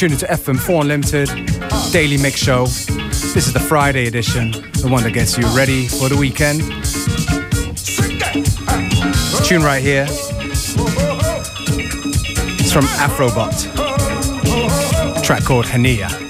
You're to FM4 Unlimited, Daily Mix Show. This is the Friday edition, the one that gets you ready for the weekend. This tune right here. It's from Afrobot. track called Hania.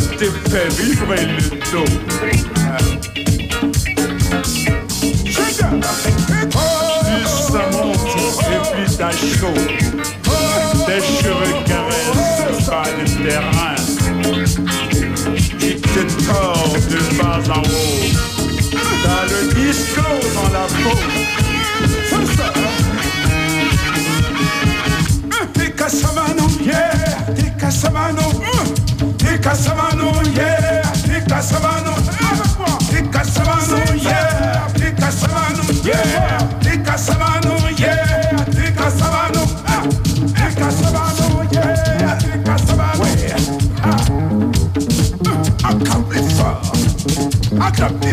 ça te fait vivre le dos. Plus ça monte et plus chaud. Tes cheveux caressent pas le terrain. Tu te tords de bas en haut. T'as le disco dans la peau. Tika Savano, yeah, Tika Savano, Tika Savano, yeah, Tika Savano, yeah, Tika Savano, yeah, Tika Savano, Tika I can't be. I can't be.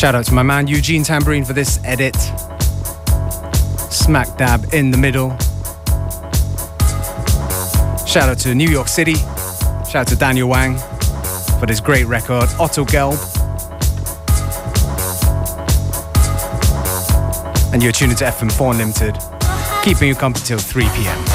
Shout out to my man Eugene Tambourine for this edit. Smack dab in the middle. Shout out to New York City. Shout out to Daniel Wang for this great record, Otto Gelb. And you're tuning to FM4 Limited, keeping you company till 3 p.m.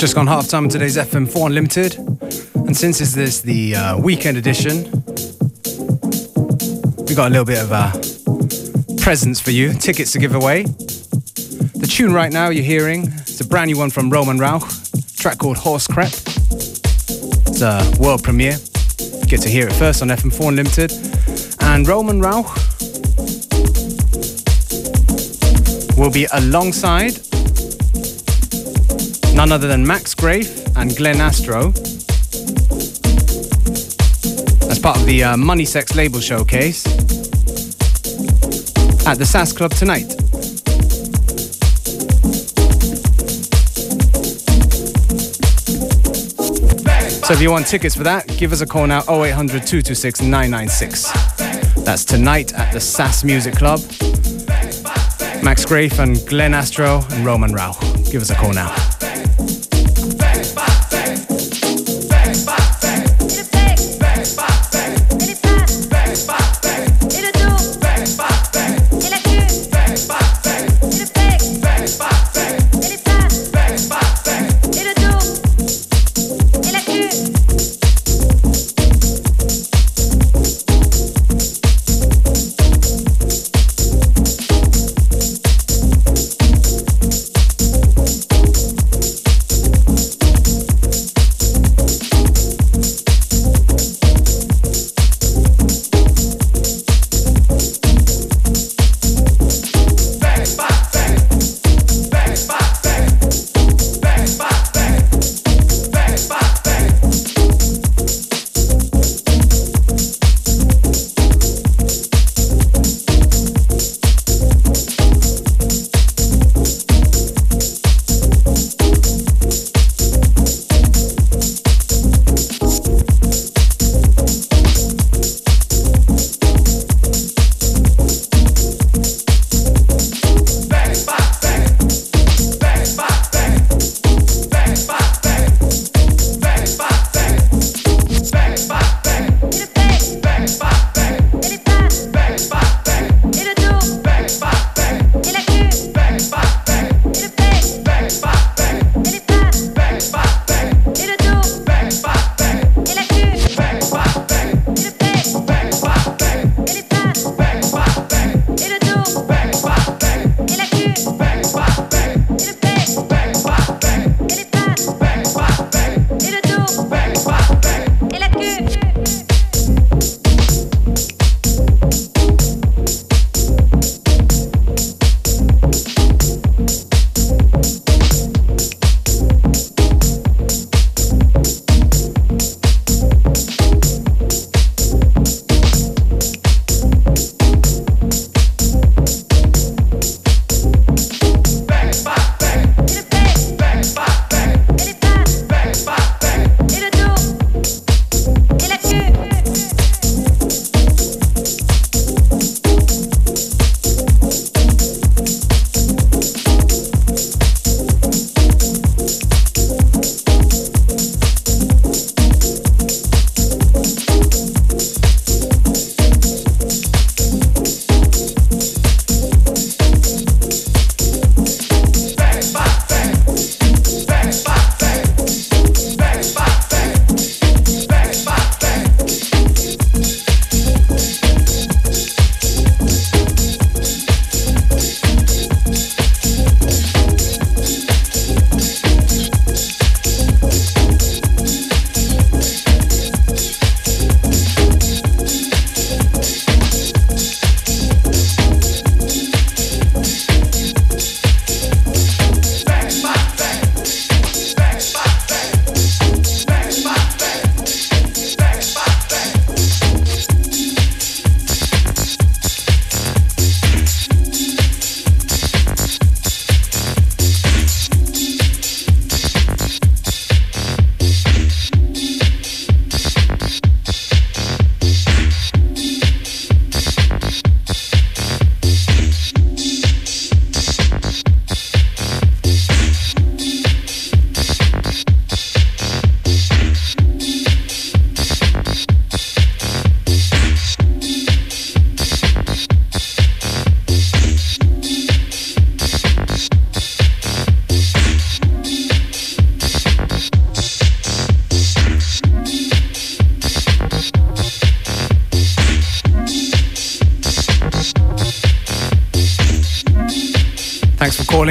just gone half time on today's FM4 Unlimited. And since it's this the uh, weekend edition, we got a little bit of uh, presents for you, tickets to give away. The tune right now you're hearing is a brand new one from Roman Rauch, track called Horse Crep. It's a world premiere. Get to hear it first on FM4 Unlimited. And Roman Rauch will be alongside none other than Max Graef and Glenn Astro as part of the uh, Money Sex label showcase at the SASS Club tonight. So if you want tickets for that, give us a call now 0800 226 996. That's tonight at the SASS Music Club. Max Graef and Glenn Astro and Roman Rauch. Give us a call now.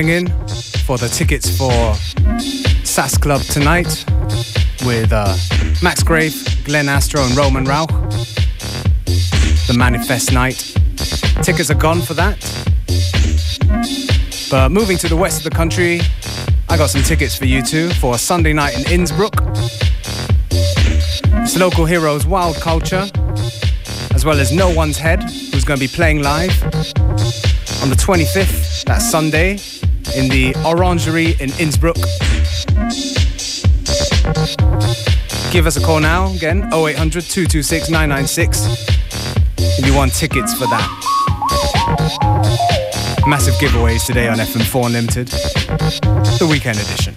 In for the tickets for SASS Club tonight with uh, Max Graef, Glenn Astro, and Roman Rauch. The Manifest Night. Tickets are gone for that. But moving to the west of the country, I got some tickets for you too for a Sunday night in Innsbruck. It's local heroes Wild Culture, as well as No One's Head, who's going to be playing live on the 25th, that Sunday, in the Orangery in Innsbruck. Give us a call now, again, 0800 226 996, if you want tickets for that. Massive giveaways today on FM4 Unlimited, the weekend edition.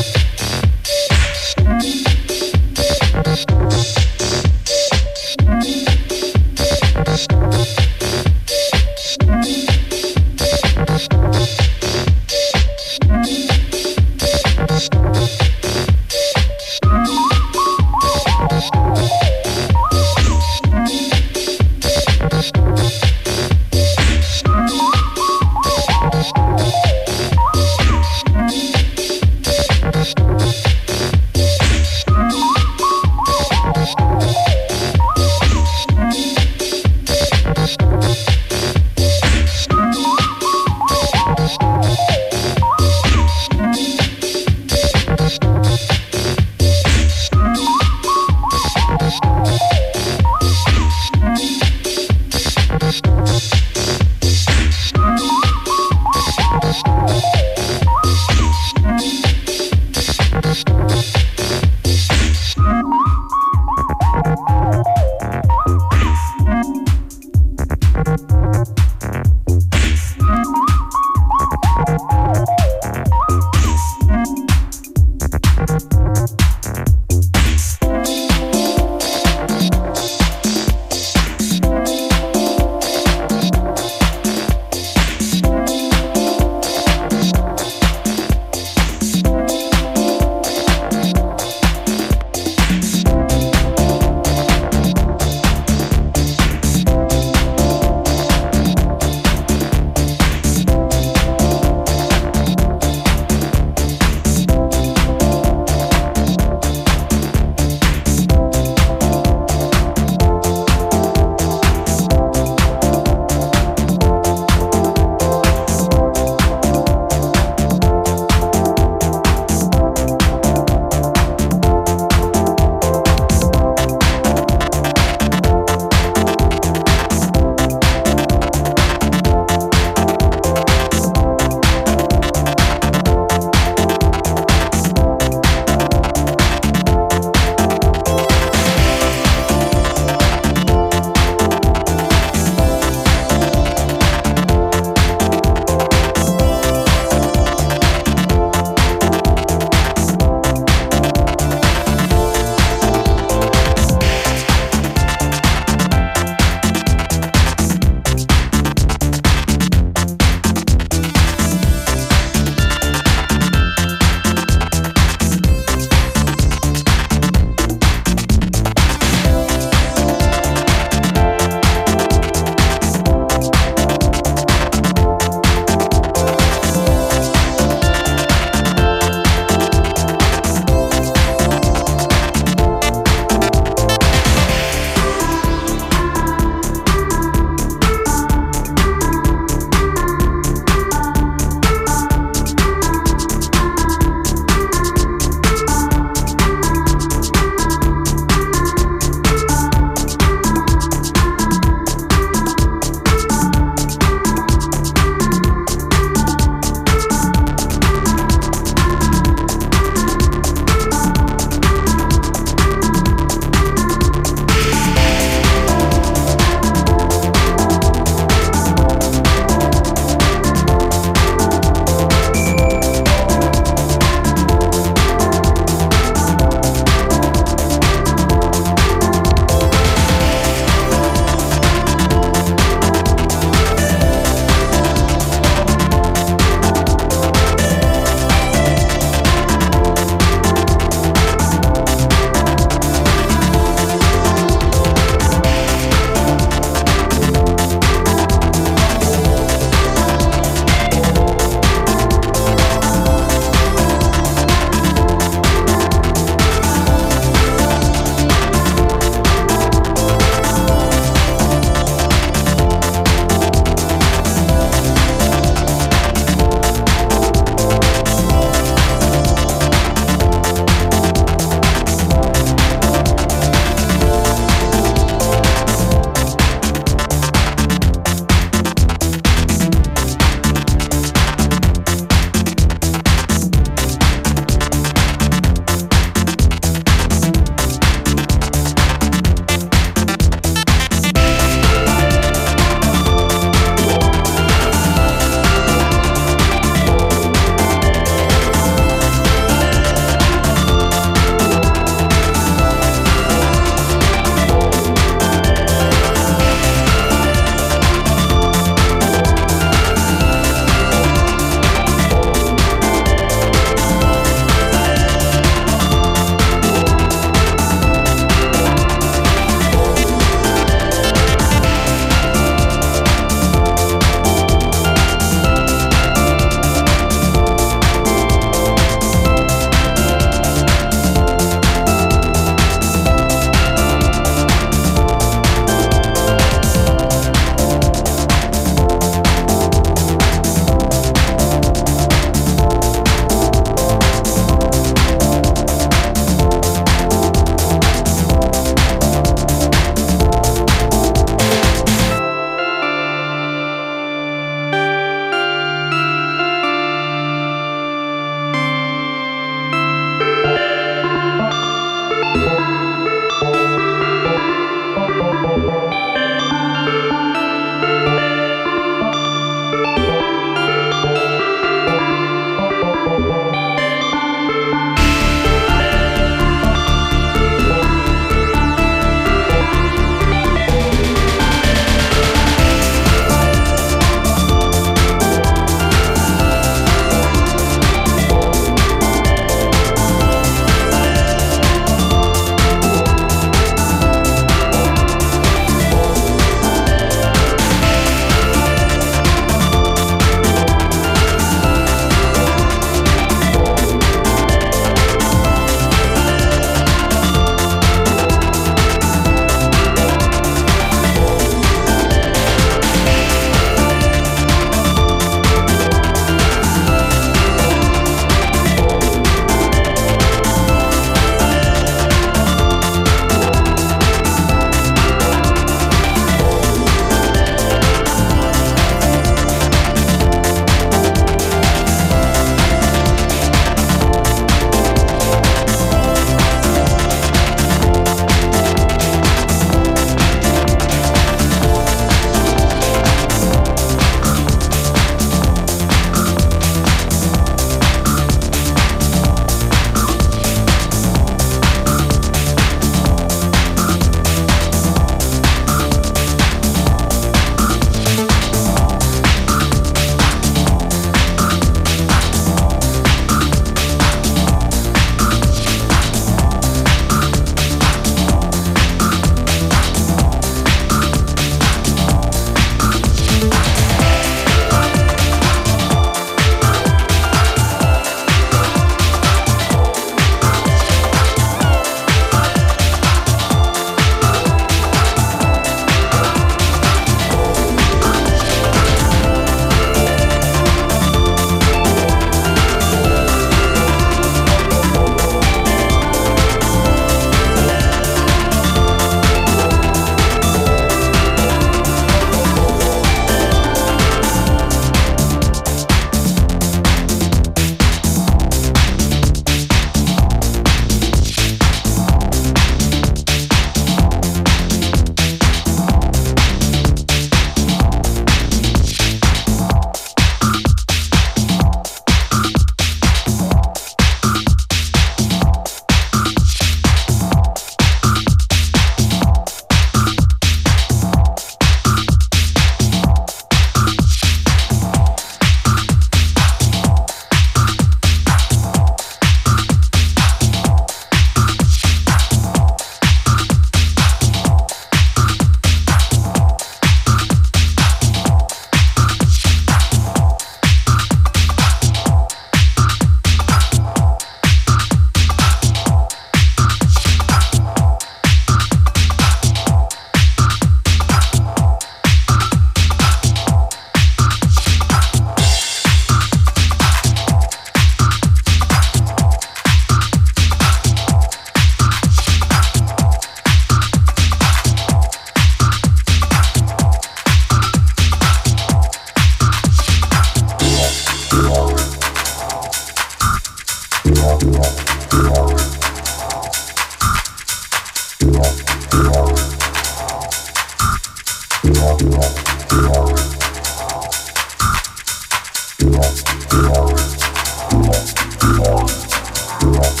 you.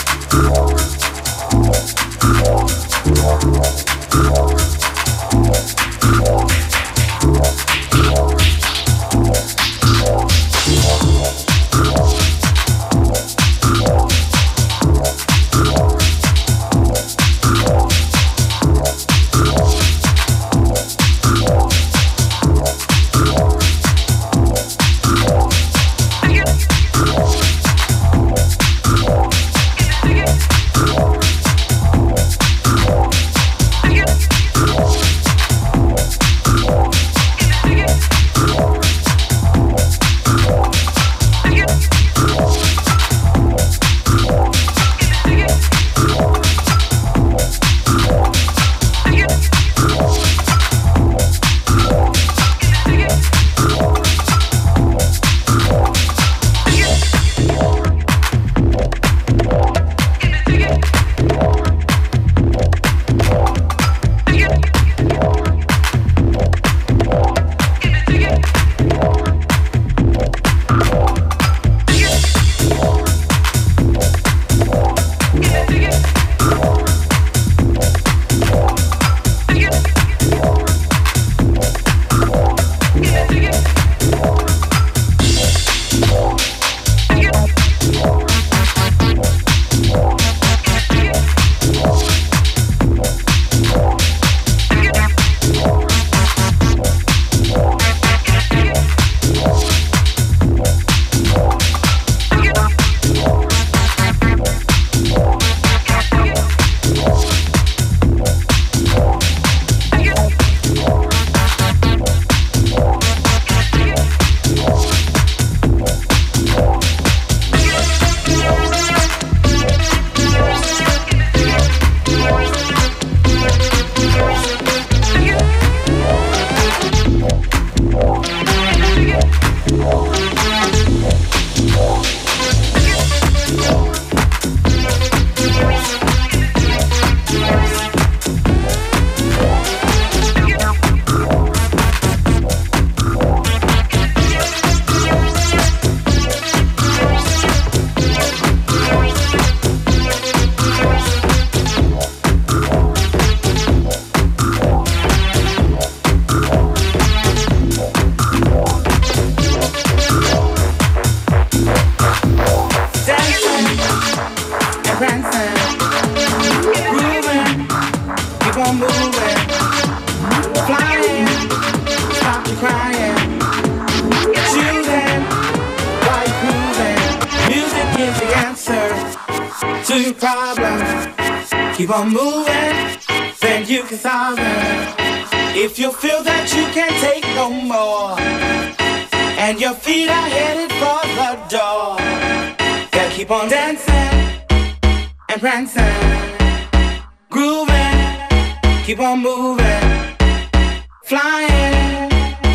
Flying,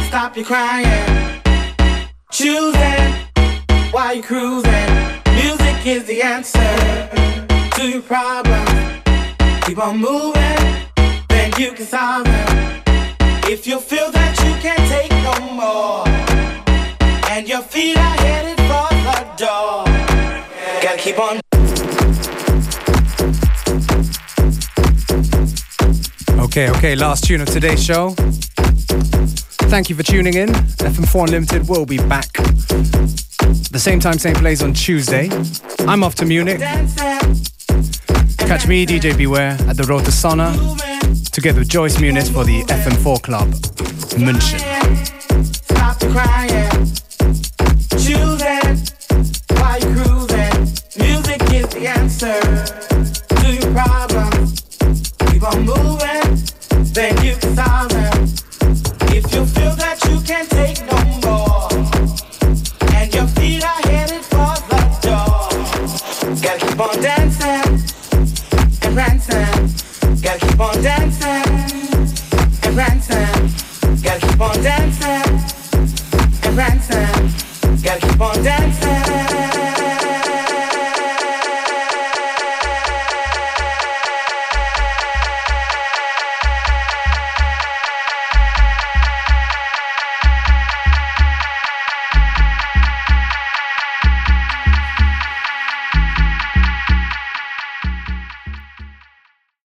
stop your crying. Choosing, why you cruising. Music is the answer to your problem. Keep on moving, then you can solve them. If you feel that you can't take no more, and your feet are headed for the door, gotta keep on. Okay, okay, last tune of today's show. Thank you for tuning in. FM4 Unlimited will be back the same time, same place on Tuesday. I'm off to Munich. Catch me, DJ Beware, at the Road to Sauna, together with Joyce Muniz for the FM4 Club, München. Stop crying. Choose it. Why you cruising? Music is the answer. abundance.